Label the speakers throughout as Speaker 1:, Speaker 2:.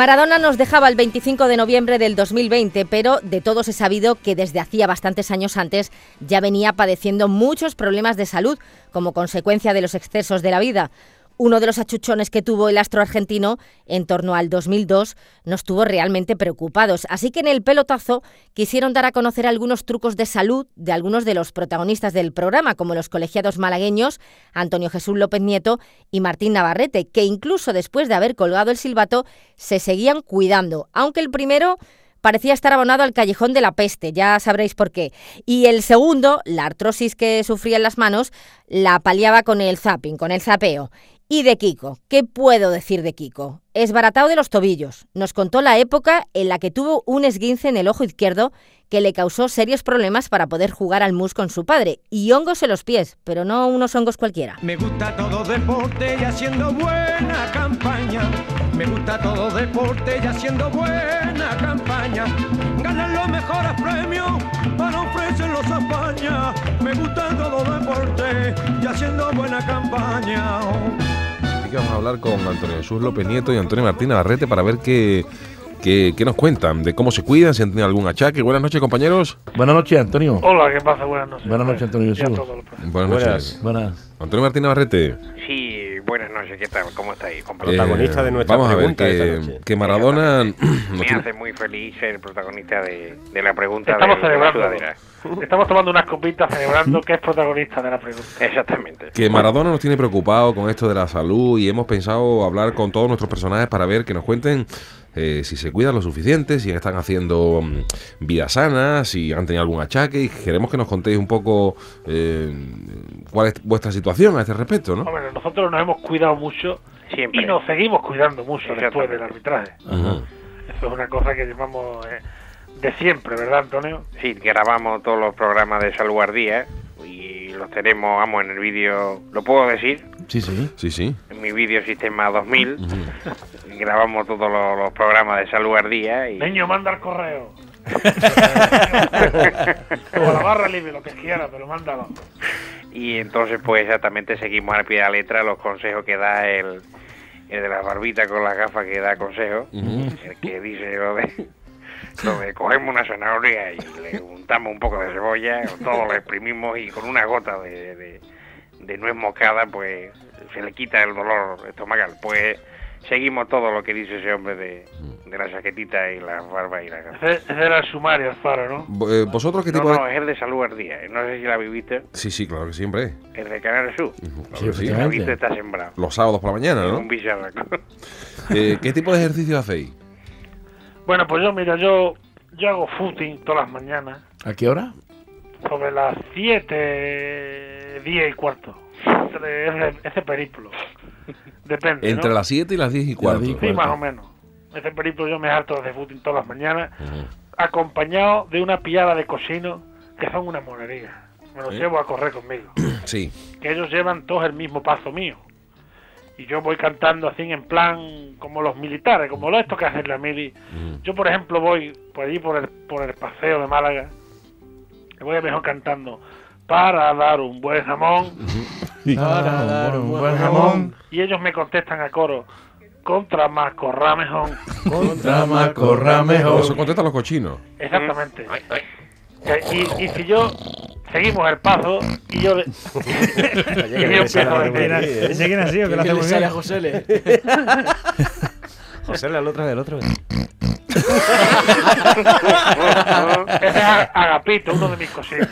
Speaker 1: Maradona nos dejaba el 25 de noviembre del 2020, pero de todos he sabido que desde hacía bastantes años antes ya venía padeciendo muchos problemas de salud como consecuencia de los excesos de la vida uno de los achuchones que tuvo el astro argentino en torno al 2002 nos tuvo realmente preocupados. Así que en el pelotazo quisieron dar a conocer algunos trucos de salud de algunos de los protagonistas del programa, como los colegiados malagueños Antonio Jesús López Nieto y Martín Navarrete, que incluso después de haber colgado el silbato se seguían cuidando, aunque el primero parecía estar abonado al callejón de la peste, ya sabréis por qué. Y el segundo, la artrosis que sufría en las manos, la paliaba con el zapping, con el zapeo. Y de Kiko, ¿qué puedo decir de Kiko? Es baratado de los tobillos. Nos contó la época en la que tuvo un esguince en el ojo izquierdo que le causó serios problemas para poder jugar al mus con su padre. Y hongos en los pies, pero no unos hongos cualquiera.
Speaker 2: Me gusta todo deporte y haciendo buena campaña. Me gusta todo deporte y haciendo buena campaña. Ganan los mejores premios a España. Me gusta todo deporte y haciendo buena campaña
Speaker 3: que vamos a hablar con Antonio Jesús López Nieto y Antonio Martín Navarrete para ver qué, qué, qué, nos cuentan, de cómo se cuidan, si han tenido algún achaque. Buenas noches, compañeros.
Speaker 4: Buenas noches, Antonio.
Speaker 5: Hola, ¿qué pasa? Buenas noches.
Speaker 4: Buenas noches, Antonio Jesús.
Speaker 3: Buenas noches.
Speaker 4: Buenas.
Speaker 3: Antonio Martín Navarrete.
Speaker 5: Sí, buenas noches, ¿qué tal? ¿Cómo estáis?
Speaker 6: Protagonista de nuestra
Speaker 3: Vamos a ver
Speaker 6: que,
Speaker 3: que Maradona...
Speaker 5: Me hace muy feliz ser protagonista de, de la pregunta
Speaker 7: Estamos
Speaker 5: de, de la
Speaker 7: Estamos tomando unas copitas celebrando que es protagonista de la pregunta.
Speaker 5: Exactamente.
Speaker 3: Que Maradona nos tiene preocupado con esto de la salud y hemos pensado hablar con todos nuestros personajes para ver que nos cuenten eh, si se cuidan lo suficiente, si están haciendo mm, vida sana, si han tenido algún achaque y queremos que nos contéis un poco eh, cuál es vuestra situación a este respecto, ¿no?
Speaker 7: Hombre, nosotros nos hemos cuidado mucho
Speaker 5: Siempre.
Speaker 7: y nos seguimos cuidando mucho después del arbitraje.
Speaker 3: Ajá.
Speaker 7: Eso es una cosa que llevamos eh, de siempre, ¿verdad, Antonio?
Speaker 5: Sí, grabamos todos los programas de Salud al Día y los tenemos, vamos, en el vídeo, ¿lo puedo decir?
Speaker 4: Sí, sí.
Speaker 3: Sí, sí.
Speaker 5: En mi vídeo Sistema 2000 grabamos todos los, los programas de Salud al Día y...
Speaker 7: Niño, manda el correo. o la barra libre, lo que quiera, pero mándalo.
Speaker 5: Y entonces, pues exactamente seguimos al pie de la letra los consejos que da el, el de la barbita con las gafas que da consejos, el que dice lo de, de cogemos una zanahoria y le untamos un poco de cebolla, todo lo exprimimos y con una gota de, de, de nuez moscada, pues se le quita el dolor estomacal. Pues seguimos todo lo que dice ese hombre de, de la chaquetita y las barbas y las gafas.
Speaker 7: Ese, ese era el sumario, Alfaro, ¿no?
Speaker 3: Eh, ¿Vosotros qué
Speaker 5: No,
Speaker 3: tipo
Speaker 5: no,
Speaker 3: de...?
Speaker 5: es el de salud al día. No sé si la viviste.
Speaker 3: Sí, sí, claro que siempre.
Speaker 5: El de Canal Sur.
Speaker 3: Claro
Speaker 4: Sí,
Speaker 3: que sí.
Speaker 5: La viste está sembrado.
Speaker 3: Los sábados por la mañana, ¿no?
Speaker 5: Un bicharraco.
Speaker 3: Eh, ¿Qué tipo de ejercicio hacéis?
Speaker 7: Bueno, pues yo, mira, yo, yo hago footing todas las mañanas.
Speaker 4: ¿A qué hora?
Speaker 7: sobre las 7, 10 y cuarto. Entre ese, ese periplo. Depende.
Speaker 3: Entre
Speaker 7: ¿no?
Speaker 3: las 7 y las 10 y cuarto.
Speaker 4: diez y
Speaker 7: Sí,
Speaker 4: cuarto.
Speaker 7: más o menos. Ese periplo yo me harto de footing todas las mañanas, acompañado de una pillada de cocino que son una monería. Me los llevo a correr conmigo.
Speaker 3: Sí.
Speaker 7: Que ellos llevan todos el mismo paso mío. Y yo voy cantando así en plan como los militares, como lo esto que hacen la mili. Yo, por ejemplo, voy por allí por el, por el paseo de Málaga. Y voy a mejor cantando para dar un buen jamón.
Speaker 4: Para dar un buen jamón
Speaker 7: Y ellos me contestan a coro, contra más corra mejor.
Speaker 4: contra macorra mejor.
Speaker 3: Eso contestan los cochinos.
Speaker 7: Exactamente. Y, y si yo seguimos el paso y yo, le- y yo empiezo a decir,
Speaker 8: Ese que lo hace muy bien.
Speaker 6: José Le. José Le al otro del otro.
Speaker 7: ese es Agapito, uno de mis cocinos.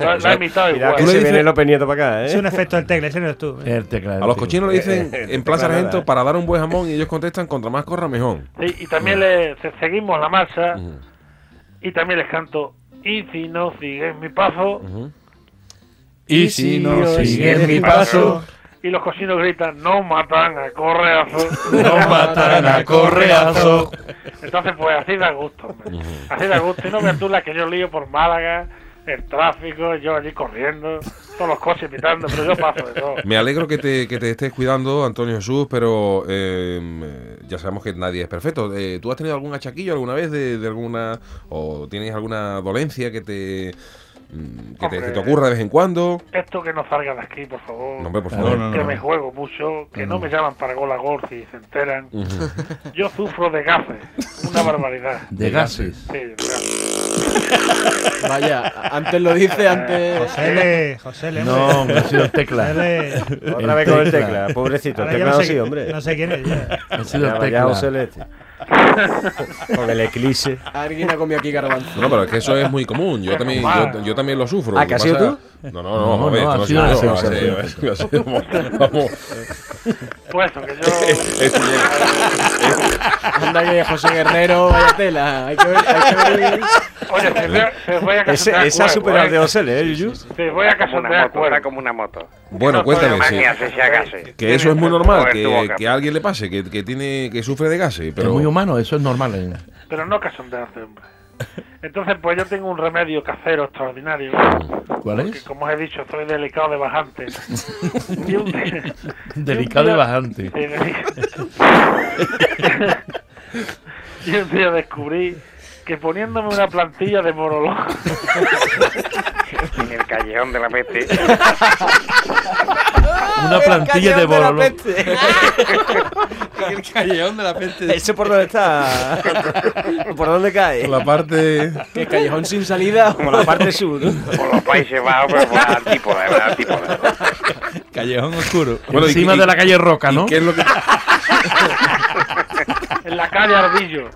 Speaker 7: Lo, lo he imitado
Speaker 6: Mira
Speaker 7: igual.
Speaker 6: que se viene López Nieto para acá,
Speaker 8: Es
Speaker 6: ¿eh?
Speaker 8: un efecto del tecla, ese no eres tú.
Speaker 4: El teclado,
Speaker 3: A los cochinos le dicen
Speaker 6: Eh, eh,
Speaker 3: en Plaza
Speaker 6: tecla
Speaker 3: Argento para dar un buen jamón y ellos contestan contra más corra mejor.
Speaker 7: Sí, y también le, se- seguimos la marcha y también les canto, y si no sigues mi paso,
Speaker 4: Y si no sigues mi paso,
Speaker 7: y los cocinos gritan, no matan a correazo.
Speaker 4: no matan a correazo.
Speaker 7: Entonces, pues así da gusto, hombre. Así da gusto. Y no veas tú la que yo lío por Málaga, el tráfico, yo allí corriendo, todos los coches pitando, pero yo paso de todo.
Speaker 3: Me alegro que te, que te estés cuidando, Antonio Jesús, pero eh, ya sabemos que nadie es perfecto. Eh, ¿Tú has tenido algún achaquillo alguna vez de, de alguna... o tienes alguna dolencia que te... mm, que te, que te ocurra de vez en cuando?
Speaker 7: Esto que no salga de aquí, por favor.
Speaker 3: No, hombre, por favor.
Speaker 4: No, no,
Speaker 7: que
Speaker 4: no.
Speaker 7: me juego mucho, que no me llaman para gol a gol si se enteran. Yo sufro de gases, una barbaridad.
Speaker 4: De gases.
Speaker 7: Sí, de gases.
Speaker 6: Vaya, antes lo dice, antes.
Speaker 8: José Le, José Le,
Speaker 4: No, hombre, ha sido el tecla.
Speaker 8: Le.
Speaker 6: Otra vez con el tecla, pobrecito. El tecla
Speaker 8: no sé,
Speaker 6: sí, hombre.
Speaker 8: no sé quién es ya.
Speaker 4: Ha sido el
Speaker 6: José
Speaker 4: tecla.
Speaker 6: Con el eclipse. Alguien ha comido aquí garbanzo.
Speaker 3: No, pero es que eso es muy común. Yo también, yo, yo también lo sufro.
Speaker 6: Ah, ¿que has sido
Speaker 3: No, no, no,
Speaker 4: No, no,
Speaker 3: no ha sido- vamos, vamos.
Speaker 7: Pues que yo.
Speaker 6: Anda que José Guerrero, vaya tela. Hay que ver, hay que ver.
Speaker 7: Oye, se voy a
Speaker 6: Ese,
Speaker 7: casondear
Speaker 6: ese ha superado
Speaker 7: ¿eh?
Speaker 6: de José Le, ¿eh, Yuyu?
Speaker 7: Se voy a
Speaker 5: Como una
Speaker 7: casondear
Speaker 5: moto, está
Speaker 7: cuerpo.
Speaker 5: como una moto.
Speaker 3: Bueno,
Speaker 7: No,
Speaker 3: cuéntame. Que eso es muy normal, que, a alguien le pase, que, que tiene que sufre de gases,
Speaker 4: Es muy humano, eso es normal. ¿eh?
Speaker 7: Pero no casondearse, hombre. Entonces, pues yo tengo un remedio casero extraordinario.
Speaker 4: ¿Cuál es?
Speaker 7: como os he dicho, soy delicado de bajante. Y un día-
Speaker 4: Delicado y bajante.
Speaker 7: Y un día descubrí que poniéndome una plantilla de morolón
Speaker 5: En el callejón de la peste.
Speaker 4: Una plantilla de borolón.
Speaker 6: El callejón de la peste. ¿Ese por dónde está? ¿Por dónde cae?
Speaker 3: la parte...
Speaker 6: ¿Qué callejón sin salida? Por la parte sur.
Speaker 5: Por los Países Bajos, pero por la antípoda, por la antípoda.
Speaker 4: Callejón oscuro.
Speaker 3: Bueno, ¿y
Speaker 4: Encima
Speaker 3: qué-
Speaker 4: de la calle Roca,
Speaker 3: ¿Y
Speaker 4: ¿no?
Speaker 3: qué es lo que,
Speaker 7: en la calle Ardillo.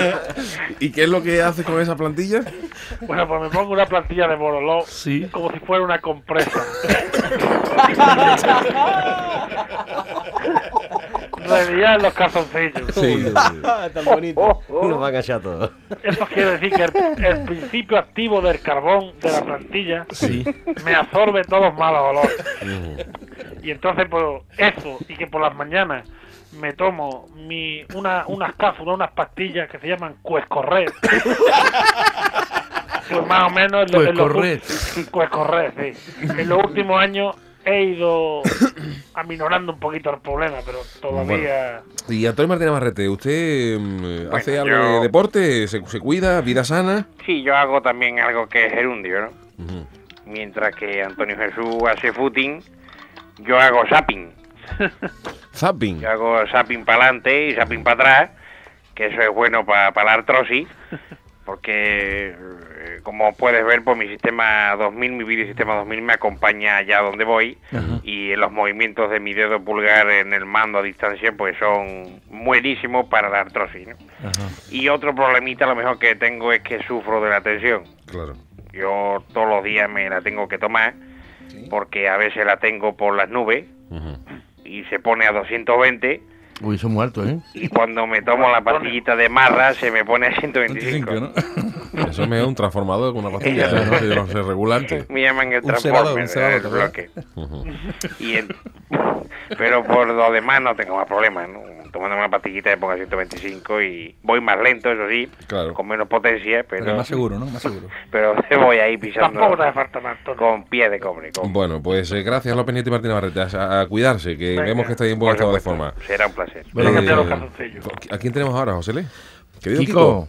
Speaker 3: ¿Y qué es lo que haces con esa plantilla?
Speaker 7: Bueno, pues me pongo una plantilla de morolón
Speaker 4: Sí.
Speaker 7: como si fuera una compresa. Reviar los calzoncillos.
Speaker 3: Sí.
Speaker 6: Tan bonito. Nos van a echar todos.
Speaker 7: Eso quiere decir que el, el principio activo del carbón de la plantilla
Speaker 4: Sí.
Speaker 7: me absorbe todos los malos olores. Y entonces, pues, eso, y que por las mañanas me tomo mi, una, unas cápsulas, unas pastillas que se llaman Cuescorred. Pues más o menos en lo- en los sí. En los últimos años he ido aminorando un poquito el problema, pero todavía...
Speaker 3: Y Antonio Martínez Barrete, ¿usted mm, hace
Speaker 5: Bueno,
Speaker 3: algo
Speaker 5: yo-
Speaker 3: de deporte? ¿Se, se cuida? ¿Vida sana?
Speaker 5: Sí, yo hago también algo que es gerundio, ¿no? Mientras que Antonio Jesús hace footing, yo hago zapping.
Speaker 3: Zapping.
Speaker 5: Yo hago zapping para adelante y zapping para atrás, que eso es bueno para la artrosis, porque eh, como puedes ver, pues mi sistema 2000, mi videosistema 2000 me acompaña allá donde voy y los movimientos de mi dedo pulgar en el mando a distancia pues son buenísimos para la artrosis. ¿no? Y otro problemita a lo mejor que tengo es que sufro de la tensión.
Speaker 3: Claro.
Speaker 5: Yo todos los días me la tengo que tomar porque a veces la tengo por las nubes. Y se pone a 220
Speaker 4: Uy, son muertos, ¿eh?
Speaker 5: y cuando me tomo la pastillita de marra se me pone a 125.
Speaker 3: Eso me da un transformador con una pastilla, no sé, yo no sé, regulante.
Speaker 5: Me llaman el
Speaker 3: celador
Speaker 5: el bloque. Y pero por lo demás no tengo más problemas, ¿no? Tomando una pastillita me pongo a 125 y voy más lento, eso sí,
Speaker 3: Claro.
Speaker 5: con menos potencia, pero,
Speaker 4: más seguro, ¿no? Más seguro.
Speaker 5: pero voy ahí pisando con pie de cobre. con-
Speaker 3: Bueno, pues eh, gracias López Nieto y Martínez Barrete. A, a cuidarse, que
Speaker 7: Venga.
Speaker 3: vemos que está en buen
Speaker 5: por
Speaker 3: estado de
Speaker 5: supuesto.
Speaker 3: forma.
Speaker 5: Será un placer.
Speaker 7: Voy a
Speaker 3: Eh. ¿A quién tenemos ahora, José Le? Querido
Speaker 4: Kiko,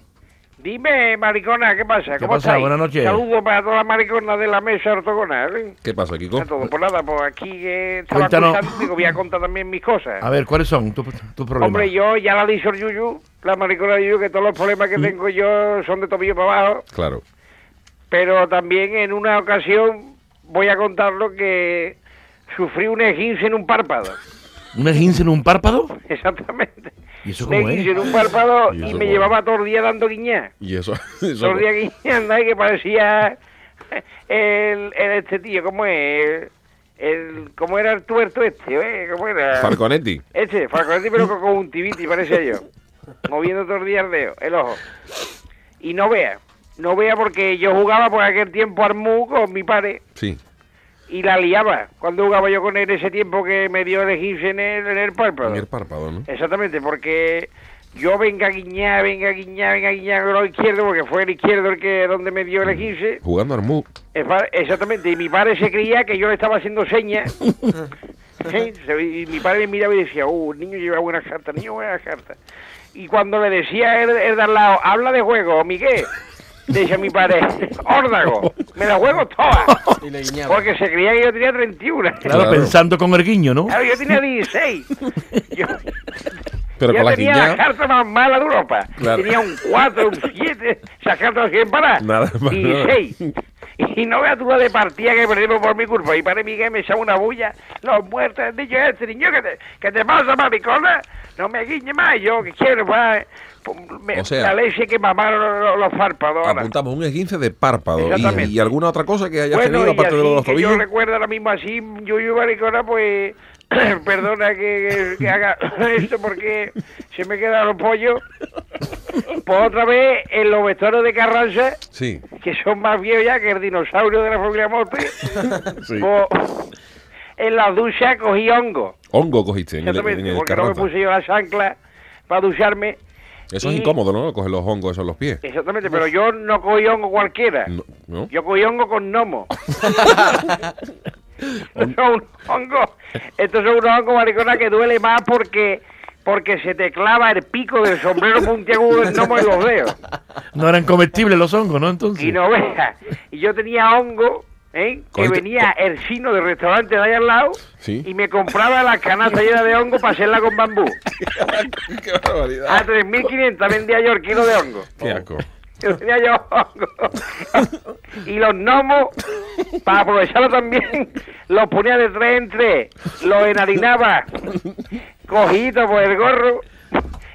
Speaker 5: Dime, maricona, ¿qué pasa?
Speaker 4: ¿Qué
Speaker 5: ¿Cómo
Speaker 4: pasa?
Speaker 5: estáis?
Speaker 4: Buenas noches.
Speaker 5: Saludos para todas las mariconas de la mesa ortogonal. ¿eh?
Speaker 3: ¿Qué pasa, Kiko?
Speaker 5: Está todo. Pues nada, pues aquí eh, estaba acusando, digo, voy a contar también mis cosas.
Speaker 4: a ver, ¿cuáles son tus tu problemas?
Speaker 5: Hombre, yo ya la dicho el Yuyu, la maricona de Yuyu, que todos los problemas
Speaker 4: ¿Mm?
Speaker 5: que tengo yo son de tobillo para abajo,
Speaker 3: Claro.
Speaker 5: pero también en una ocasión voy a contarlo que sufrí un esguince en un párpado.
Speaker 4: ¿Un esguince en un párpado?
Speaker 5: Exactamente.
Speaker 4: ¿Y eso
Speaker 5: Un
Speaker 4: cómo es?
Speaker 5: en un párpado
Speaker 3: ¿Y
Speaker 5: me
Speaker 3: cómo
Speaker 5: llevaba todo el día dando guiñas.
Speaker 3: Y eso. eso
Speaker 5: Todo el día guiñando ahí que parecía el, el este tío, ¿cómo es? El, ¿Cómo era el tuerto este? eh? ¿Cómo era?
Speaker 3: Falconetti.
Speaker 5: Este, Falconetti, pero con conjuntivitis, parecía yo. Moviendo todo el día el dedo, el ojo. Y no vea, no vea porque yo jugaba por aquel tiempo al mu con mi padre
Speaker 3: Sí.
Speaker 5: Y la liaba. Cuando jugaba yo con él ese tiempo que me dio el egipcio en el, en el párpado.
Speaker 3: En el párpado, ¿no?
Speaker 5: Exactamente, porque yo venga a guiñar, venga a guiñar, venga a guiñar con izquierdo, porque fue el izquierdo el que donde me dio el 15.
Speaker 3: Jugando al MUC.
Speaker 5: Exactamente, y mi padre se creía que yo le estaba haciendo señas. Sí, se- y mi padre me miraba y decía, uh, el niño lleva buenas cartas, niño buenas cartas. Y cuando le decía él, él de al lado, habla de juego, Miguel, decía mi padre, órdago, me la juego todas.
Speaker 6: Y le guiñaba.
Speaker 5: Porque se creía que yo tenía 31.
Speaker 4: Claro,
Speaker 3: Claro.
Speaker 4: pensando con el guiño, ¿no?
Speaker 5: Claro, yo tenía 16. Yo,
Speaker 3: Pero
Speaker 5: yo
Speaker 3: con la
Speaker 5: tenía
Speaker 3: guiña.
Speaker 5: la carta más mala de Europa.
Speaker 3: Claro.
Speaker 5: Tenía un 4, un 7, esas cartas siguen para
Speaker 3: Nada más,
Speaker 5: 16. Y no veas tú la de partida que perdimos por mi culpa. Y para Miguel me echaba una bulla. Los muertos, el niño este, niño, ¿qué te, qué te pasa, maricona? No me guiñe más, yo que quiero, pa, me,
Speaker 3: O sea-
Speaker 5: la leche que mamaron los, los párpados. ahora.
Speaker 3: Apuntamos un esguince de párpado. Y, y alguna otra cosa que hayas
Speaker 5: Bueno,
Speaker 3: tenido aparte de lo de los
Speaker 5: que yo
Speaker 3: tobillos.
Speaker 5: recuerdo ahora mismo así, yo y maricona, pues, perdona que, que- que haga esto porque se me quedaron los pollos. Pues otra vez, en los vestuarios de Carranza,
Speaker 3: Sí,
Speaker 5: que son más viejos ya que el dinosaurio de la familia Morte,
Speaker 3: sí.
Speaker 5: en las duchas cogí hongo.
Speaker 3: Hongo cogiste en el, en
Speaker 5: Exactamente,
Speaker 3: el
Speaker 5: porque no me puse yo las anclas para ducharme.
Speaker 3: Eso es incómodo, ¿no? Coger los hongos esos en los pies.
Speaker 5: Exactamente, pero yo no cogí hongo cualquiera.
Speaker 3: No, ¿no?
Speaker 5: Yo cogí hongo con gnomo. Estos son unos hongos mariconas que duele más porque porque se te clava el pico del sombrero puntiagudo del gnomo en los dedos.
Speaker 4: No eran comestibles los hongos, ¿no? Entonces.
Speaker 5: Y no veas. Y yo tenía hongo, ¿eh? Que venía el chino del restaurante de ahí al lado
Speaker 3: Sí.
Speaker 5: y me compraba la canasta llena de hongo para hacerla con bambú.
Speaker 3: ¡Qué barbaridad!
Speaker 5: A 3.500 vendía yo el kilo de hongo.
Speaker 3: ¡Qué asco!
Speaker 5: Yo tenía yo hongo. y los gnomos, para aprovecharlo también, los ponía de tres en tres, los enharinaba, cogido por el gorro,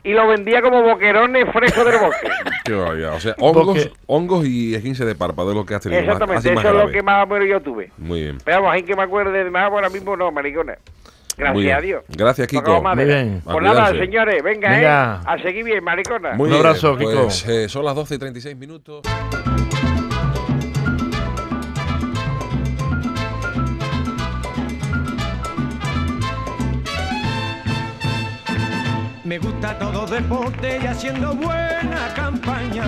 Speaker 5: y los vendía como boquerones frescos del bosque.
Speaker 3: ¡Qué barbaridad! O sea, hongos,
Speaker 4: Porque-
Speaker 3: hongos y esguince de párpado es lo que has tenido. más-
Speaker 5: Exactamente,
Speaker 3: así
Speaker 5: eso
Speaker 3: más
Speaker 5: es lo
Speaker 3: grave.
Speaker 5: que más o menos yo tuve.
Speaker 3: Muy bien.
Speaker 5: Pero vamos, hay que me acuerde de más, ahora mismo no, maricona. Gracias
Speaker 3: bien.
Speaker 5: a Dios.
Speaker 3: Gracias, Kiko.
Speaker 5: Tocamos madera.
Speaker 4: Muy bien.
Speaker 3: A
Speaker 5: Pues nada,
Speaker 3: cuidarse.
Speaker 5: señores, venga,
Speaker 4: Venga.
Speaker 5: ¿eh? A seguir bien, maricona.
Speaker 3: Muy
Speaker 4: Un
Speaker 3: bien,
Speaker 4: abrazo, Kiko.
Speaker 3: pues, eh, son las 12 y 36 minutos.
Speaker 2: Me gusta todo deporte y haciendo buena campaña.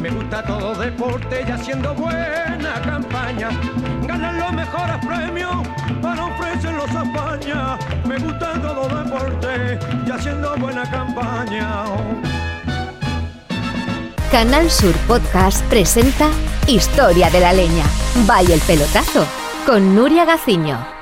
Speaker 2: Me gusta todo deporte y haciendo buena campaña. Ganan los mejores premios para ofrecerlos a España. Me gusta todo deporte y haciendo buena campaña.
Speaker 9: Canal Sur Podcast presenta Historia de la Leña. Vaya el pelotazo con Nuria Gaciño.